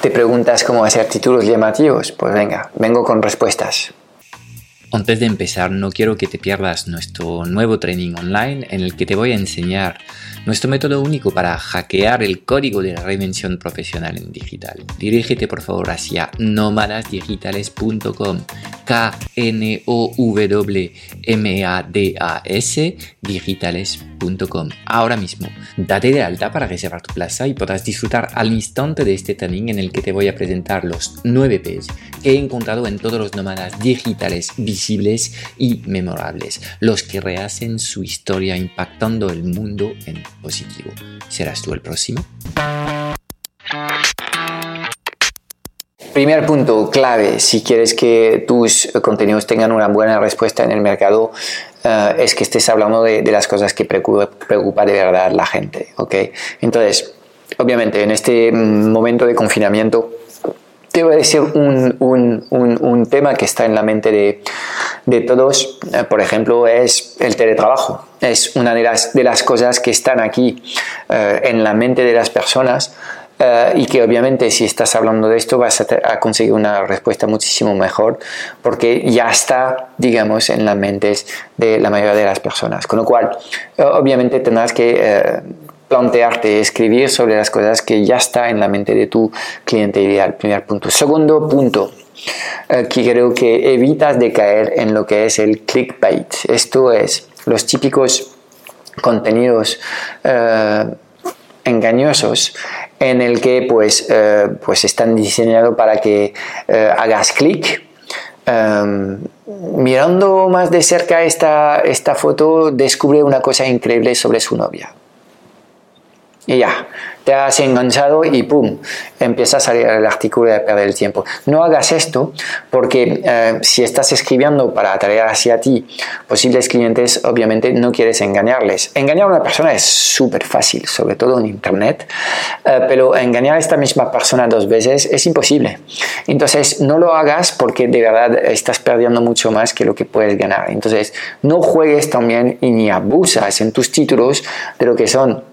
¿Te preguntas cómo hacer títulos llamativos? Pues venga, vengo con respuestas. Antes de empezar, no quiero que te pierdas nuestro nuevo training online en el que te voy a enseñar nuestro método único para hackear el código de la reinvención profesional en digital. Dirígete por favor hacia nómadasdigitales.com K-N-O-W-M-A-D-A-S digitales.com. Ahora mismo, date de alta para reservar tu plaza y podrás disfrutar al instante de este training en el que te voy a presentar los 9 P's que he encontrado en todos los nómadas digitales visibles y memorables, los que rehacen su historia impactando el mundo en positivo. ¿Serás tú el próximo? Primer punto clave, si quieres que tus contenidos tengan una buena respuesta en el mercado, eh, es que estés hablando de, las cosas que preocupa, preocupa, de verdad la gente. ¿okay? Entonces, obviamente, en este momento de confinamiento, te voy a decir un, un, un, tema que está en la mente de, de todos, eh, por ejemplo, es el teletrabajo. Es una de las, de las cosas que están aquí eh, en la mente de las personas eh, y que obviamente si estás hablando de esto vas a, conseguir una respuesta muchísimo mejor porque ya está, digamos, en las mentes de la mayoría de las personas. Con lo cual, eh, obviamente tendrás que eh, plantearte, escribir sobre las cosas que ya está en la mente de tu cliente ideal. Primer punto. Segundo punto, que creo que evitas de caer en lo que es el clickbait. Esto es los típicos contenidos engañosos en el que pues, eh, pues están diseñados para que eh, hagas clic. Em, mirando más de cerca esta, esta foto, descubre una cosa increíble sobre su novia. Y ya, te has enganchado y ¡pum! Empieza a salir el artículo de perder el tiempo. No hagas esto porque eh, si estás escribiendo para atraer hacia ti posibles clientes, obviamente no quieres engañarles. Engañar a una persona es súper fácil, sobre todo en Internet, eh, pero engañar a esta misma persona dos veces es imposible. Entonces, no lo hagas porque de verdad estás perdiendo mucho más que lo que puedes ganar. Entonces, no juegues también y ni abusas en tus títulos de lo que son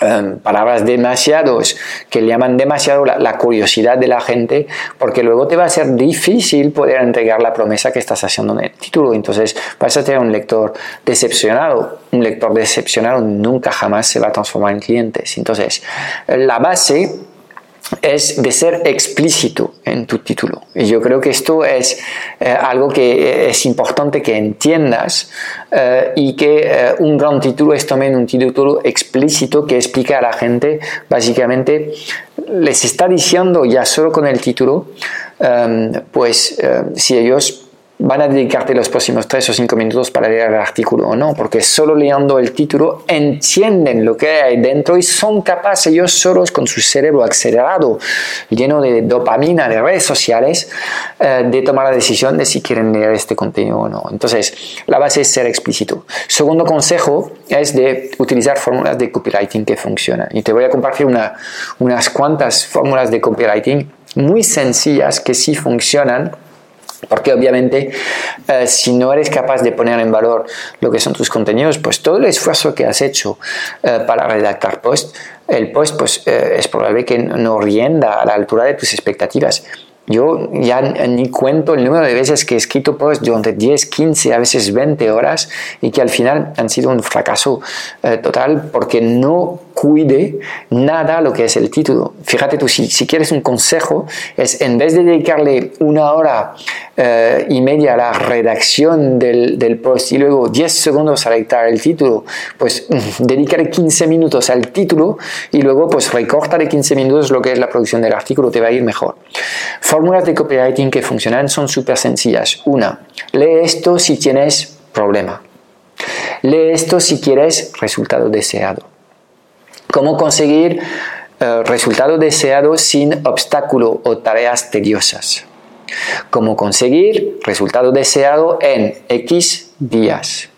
Em, palabras demasiados que llaman demasiado la, curiosidad de la gente porque luego te va a ser difícil poder entregar la promesa que estás haciendo en el título. Entonces vas a tener un lector decepcionado. Un lector decepcionado nunca jamás se va a transformar en clientes. Entonces la base es de ser explícito en tu título. Y yo creo que esto es eh, algo que es importante que entiendas eh, y que eh, un gran título es también un título explícito que explica a la gente, básicamente, les está diciendo ya solo con el título, pues si ellos van a dedicarte los próximos 3 o 5 minutos para leer el artículo o no, porque solo leyendo el título entienden lo que hay dentro y son capaces ellos solos con su cerebro acelerado, lleno de dopamina de redes sociales, eh, de tomar la decisión de si quieren leer este contenido o no. Entonces, la base es ser explícito. Segundo consejo es de utilizar fórmulas de copywriting que funcionan. Y te voy a compartir una, unas cuantas fórmulas de copywriting muy sencillas que sí funcionan porque obviamente eh, si no eres capaz de poner en valor lo que son tus contenidos, pues todo el esfuerzo que has hecho eh, para redactar post, el post pues eh, es probable que no rienda a la altura de tus expectativas. Yo ya ni cuento el número de veces que he escrito posts durante 10, 15, a veces 20 horas y que al final han sido un fracaso total porque no cuide nada lo que es el título. Fíjate tú, si, quieres un consejo, es en vez de dedicarle una hora eh, y media a la redacción del, post y luego 10 segundos a redactar el título, pues dedicarle 15 minutos al título y luego pues de 15 minutos lo que es la producción del artículo, te va a ir mejor. Fórmulas de copywriting que funcionan son súper sencillas. Una, lee esto si tienes problema. Lee esto si quieres resultado deseado. ¿Cómo conseguir eh, resultados deseados sin obstáculo o tareas tediosas? ¿Cómo conseguir resultado deseado en X días?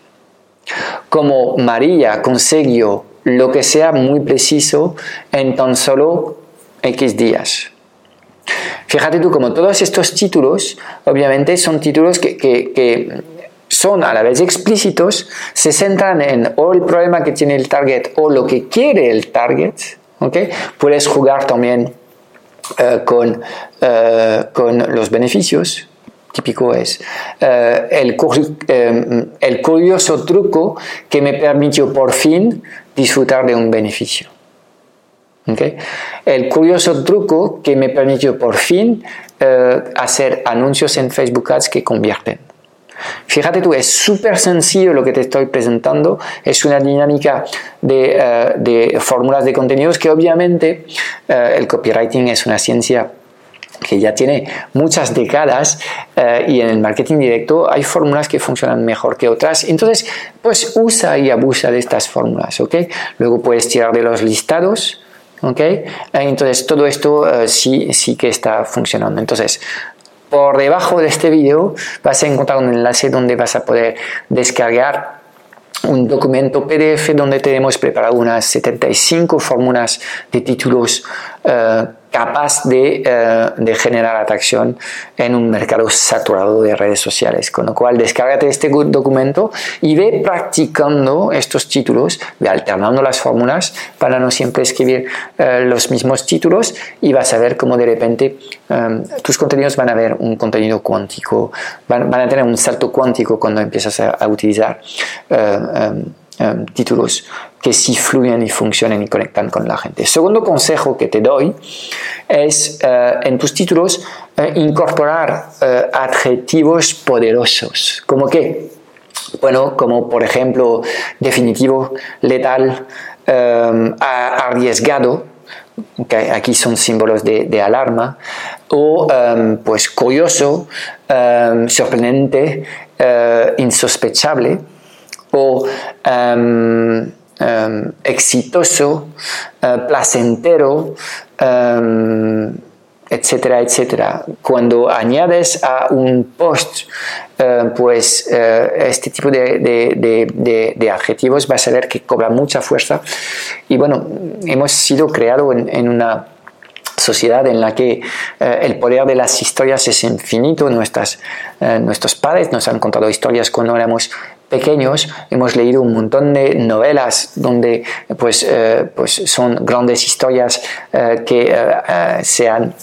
Como María consiguió lo que sea muy preciso en tan solo X días. Fíjate tú, como todos estos títulos, obviamente son títulos que, que son a la vez explícitos, se centran en o el problema que tiene el target o lo que quiere el target, ¿okay? Puedes jugar también con, con los beneficios, típico es el, el curioso truco que me permitió por fin disfrutar de un beneficio. El curioso truco que me permitió por fin eh, hacer anuncios en Facebook Ads que convierten. Fíjate tú, es súper sencillo lo que te estoy presentando, es una dinámica de, eh, fórmulas de contenidos que obviamente eh, el copywriting es una ciencia que ya tiene muchas décadas y en el marketing directo hay fórmulas que funcionan mejor que otras. Entonces, pues usa y abusa de estas fórmulas, ¿ok? Luego puedes tirar de los listados, ¿okay? Entonces todo esto eh, sí, sí que está funcionando. Entonces, por debajo de este vídeo vas a encontrar un enlace donde vas a poder descargar un documento PDF donde tenemos preparado unas 75 fórmulas de títulos uh, capaz de, eh, de, generar atracción en un mercado saturado de redes sociales. Con lo cual, descárgate este documento y ve practicando estos títulos, ve alternando las fórmulas para no siempre escribir eh, los mismos títulos y vas a ver cómo de repente tus contenidos van a ver un contenido cuántico, van, a tener un salto cuántico cuando empiezas a, a utilizar Em, títulos que sí fluyen y funcionen y conectan con la gente. Segundo consejo que te doy es eh, en tus títulos eh, incorporar eh, adjetivos poderosos. ¿Como qué? Bueno, como por ejemplo definitivo, letal, arriesgado, que aquí son símbolos de, alarma, o pues curioso, sorprendente, insospechable o em, em, exitoso, eh, placentero, em, etcétera, etcétera. Cuando añades a un post eh, pues eh, este tipo de, adjetivos vas a ver que cobra mucha fuerza y bueno, hemos sido creados en, una sociedad en la que el poder de las historias es infinito. Nuestras, nuestros padres nos han contado historias cuando éramos pequeños hemos leído un montón de novelas donde pues, eh, pues son grandes historias eh, que eh, se han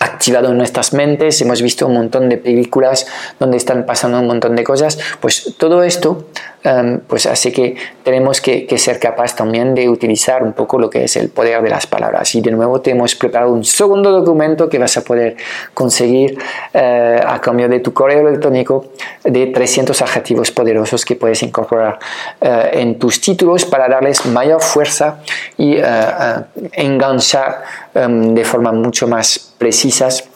activado en nuestras mentes, hemos visto un montón de películas donde están pasando un montón de cosas, pues todo esto Em, pues así que tenemos que, ser capaz también de utilizar un poco lo que es el poder de las palabras. Y de nuevo te hemos preparado un segundo documento que vas a poder conseguir eh, a cambio de tu correo electrónico de 300 adjetivos poderosos que puedes incorporar eh, en tus títulos para darles mayor fuerza y eh, enganchar em, de forma mucho más precisas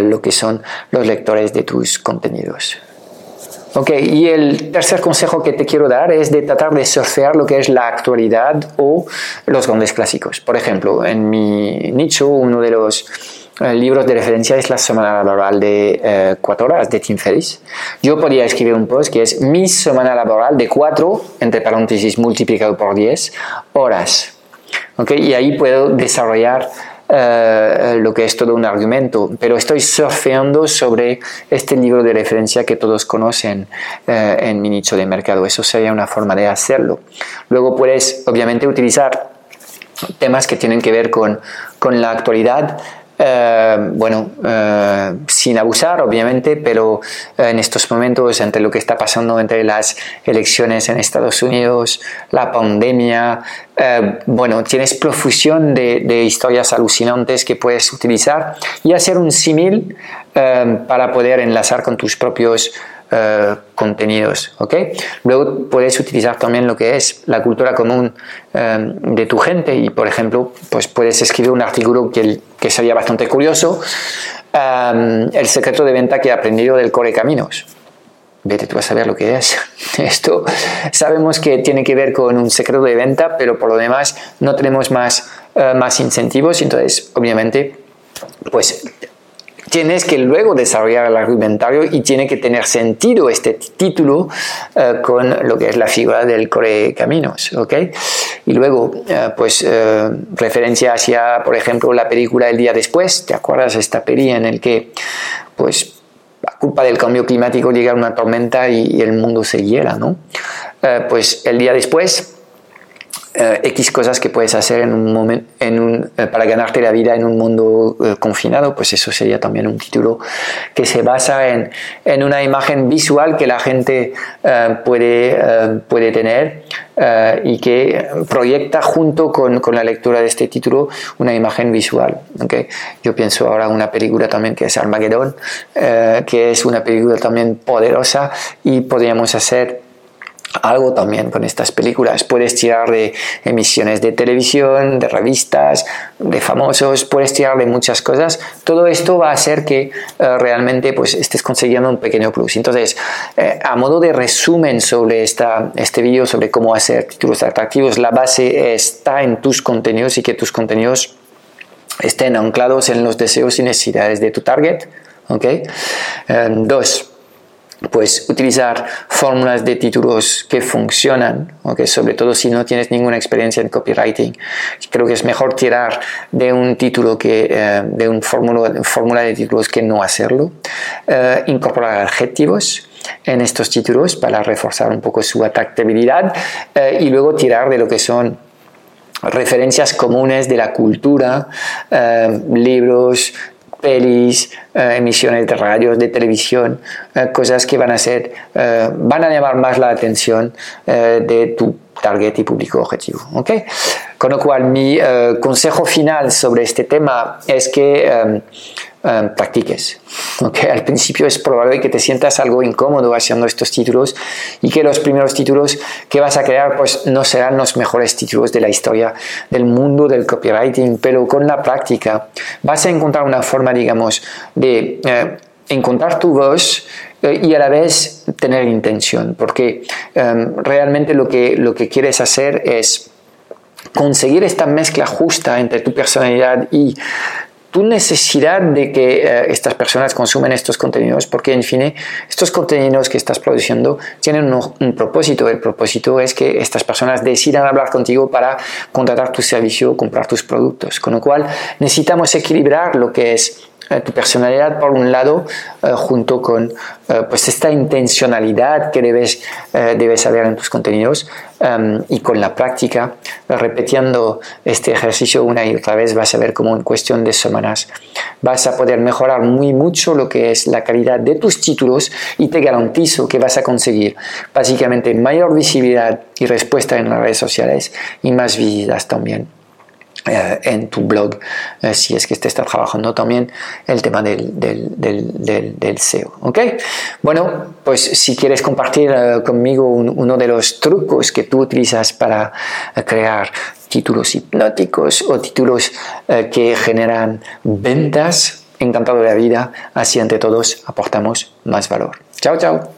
lo que son los lectores de tus contenidos. Ok, y el tercer consejo que te quiero dar es de tratar de surfear lo que es la actualidad o los grandes clásicos. Por ejemplo, en mi nicho, uno de los eh, libros de referencia es La semana laboral de eh, cuatro horas de Tim Ferriss. Yo podría escribir un post que es mi semana laboral de cuatro, entre paréntesis multiplicado por 10, horas. Okay, y ahí puedo desarrollar eh, lo que es todo un argumento, pero estoy surfeando sobre este libro de referencia que todos conocen eh, en mi nicho de mercado. Eso sería una forma de hacerlo. Luego puedes, obviamente, utilizar temas que tienen que ver con, con la actualidad, eh, bueno, eh, sin abusar, obviamente, pero eh, en estos momentos, entre lo que está pasando entre las elecciones en Estados Unidos, la pandemia, bueno, tienes profusión de, de, historias alucinantes que puedes utilizar y hacer un símil para poder enlazar con tus propios eh, contenidos. ¿ok? Luego puedes utilizar también lo que es la cultura común eh, de tu gente y, por ejemplo, pues puedes escribir un artículo que, que sería bastante curioso, eh, el secreto de venta que he aprendido del Core Caminos. Vete tú a saber lo que es. Esto sabemos que tiene que ver con un secreto de venta, pero por lo demás no tenemos más, más incentivos, entonces obviamente pues tienes que luego desarrollar el argumentario y tiene que tener sentido este título eh, con lo que es la figura del core caminos, ¿ok? Y luego, eh, pues, eh, referencia hacia, por ejemplo, la película El día después, ¿te acuerdas esta peli en el que, pues, a culpa del cambio climático llega una tormenta y, el mundo se hiela, ¿no? pues el día después eh, X cosas que puedes hacer en un momento, en un, eh, para ganarte la vida en un mundo eh, confinado, pues eso sería también un título que se basa en, en una imagen visual que la gente puede, puede tener y que proyecta junto con, con, la lectura de este título una imagen visual. ¿okay? Yo pienso ahora una película también que es Armageddon, que es una película también poderosa y podríamos hacer algo también con estas películas. Puedes tirar de emisiones de televisión, de revistas, de famosos, puedes tirar de muchas cosas. Todo esto va a hacer que eh, realmente pues, estés consiguiendo un pequeño plus. Entonces, eh, a modo de resumen sobre esta, este vídeo, sobre cómo hacer títulos atractivos, la base está en tus contenidos y que tus contenidos estén anclados en los deseos y necesidades de tu target. ¿okay? Eh, dos, pues utilizar fórmulas de títulos que funcionan, ¿okay? sobre todo si no tienes ninguna experiencia en copywriting. Creo que es mejor tirar de un título que eh, de un fórmula, de títulos que no hacerlo. Eh, incorporar adjetivos en estos títulos para reforzar un poco su atractividad eh, y luego tirar de lo que son referencias comunes de la cultura, libros, pelis, eh, emisiones de radio, de televisión, eh, cosas que van a ser, eh, van a llamar más la atención de tu target y público objetivo. ¿okay? Con lo cual, mi consejo final sobre este tema es que Em, practiques. ¿okay? Al principio es probable que te sientas algo incómodo haciendo estos títulos y que los primeros títulos que vas a crear pues no serán los mejores títulos de la historia del mundo del copywriting, pero con la práctica vas a encontrar una forma, digamos, de eh, encontrar tu voz eh, y a la vez tener intención, porque em, realmente lo que, lo que quieres hacer es conseguir esta mezcla justa entre tu personalidad y tu necesidad de que eh, estas personas consumen estos contenidos, porque en fin, estos contenidos que estás produciendo tienen un, propósito. El propósito es que estas personas decidan hablar contigo para contratar tu servicio o comprar tus productos. Con lo cual, necesitamos equilibrar lo que es tu personalidad por un lado eh, junto con eh, pues esta intencionalidad que debes, debes haber en tus contenidos em, y con la práctica repitiendo este ejercicio una y otra vez vas a ver como en cuestión de semanas vas a poder mejorar muy mucho lo que es la calidad de tus títulos y te garantizo que vas a conseguir básicamente mayor visibilidad y respuesta en las redes sociales y más visitas también eh, en tu blog eh, si es que te está trabajando también el tema del, del, del, SEO. Bueno, pues si quieres compartir eh, conmigo uno de los trucos que tú utilizas para crear títulos hipnóticos o títulos que generan ventas, encantado de la vida, así ante todos aportamos más valor. Chao, chao.